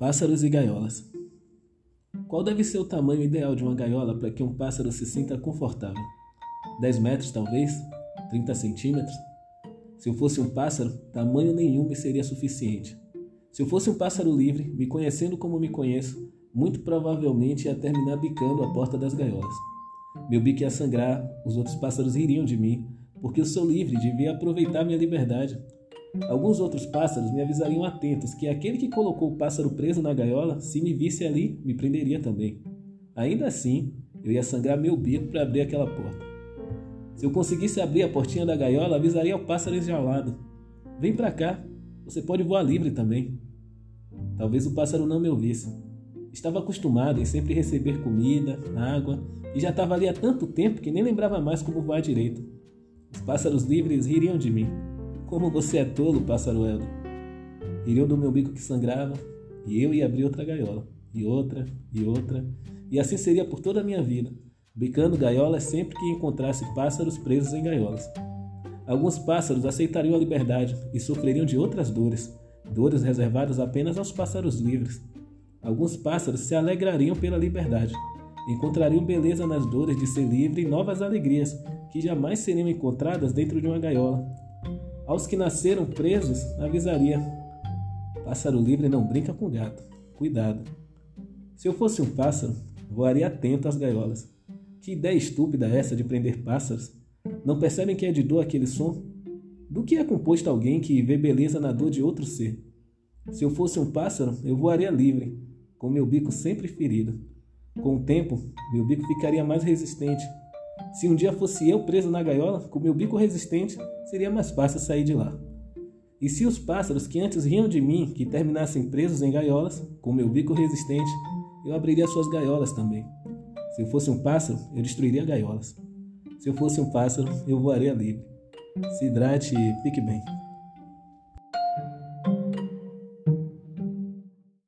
Pássaros e gaiolas. Qual deve ser o tamanho ideal de uma gaiola para que um pássaro se sinta confortável? 10 metros, talvez? 30 centímetros? Se eu fosse um pássaro, tamanho nenhum me seria suficiente. Se eu fosse um pássaro livre, me conhecendo como me conheço, muito provavelmente ia terminar bicando a porta das gaiolas. Meu bico ia sangrar, os outros pássaros ririam de mim, porque eu sou livre devia aproveitar minha liberdade. Alguns outros pássaros me avisariam atentos que aquele que colocou o pássaro preso na gaiola, se me visse ali, me prenderia também. Ainda assim, eu ia sangrar meu bico para abrir aquela porta. Se eu conseguisse abrir a portinha da gaiola, avisaria ao pássaro enjaulado: Vem para cá, você pode voar livre também. Talvez o pássaro não me ouvisse. Estava acostumado em sempre receber comida, água, e já estava ali há tanto tempo que nem lembrava mais como voar direito. Os pássaros livres ririam de mim. Como você é tolo, pássaro Eldo. Iriam do meu bico que sangrava, e eu ia abrir outra gaiola, e outra, e outra, e assim seria por toda a minha vida, bicando gaiolas sempre que encontrasse pássaros presos em gaiolas. Alguns pássaros aceitariam a liberdade e sofreriam de outras dores, dores reservadas apenas aos pássaros livres. Alguns pássaros se alegrariam pela liberdade, encontrariam beleza nas dores de ser livre e novas alegrias que jamais seriam encontradas dentro de uma gaiola. Aos que nasceram presos, avisaria: Pássaro livre não brinca com gato. Cuidado. Se eu fosse um pássaro, voaria atento às gaiolas. Que ideia estúpida é essa de prender pássaros? Não percebem que é de dor aquele som? Do que é composto alguém que vê beleza na dor de outro ser? Se eu fosse um pássaro, eu voaria livre, com meu bico sempre ferido. Com o tempo, meu bico ficaria mais resistente se um dia fosse eu preso na gaiola, com meu bico resistente, seria mais fácil sair de lá. E se os pássaros que antes riam de mim, que terminassem presos em gaiolas, com meu bico resistente, eu abriria suas gaiolas também. Se eu fosse um pássaro, eu destruiria gaiolas. Se eu fosse um pássaro, eu voaria livre. Se hidrate e fique bem.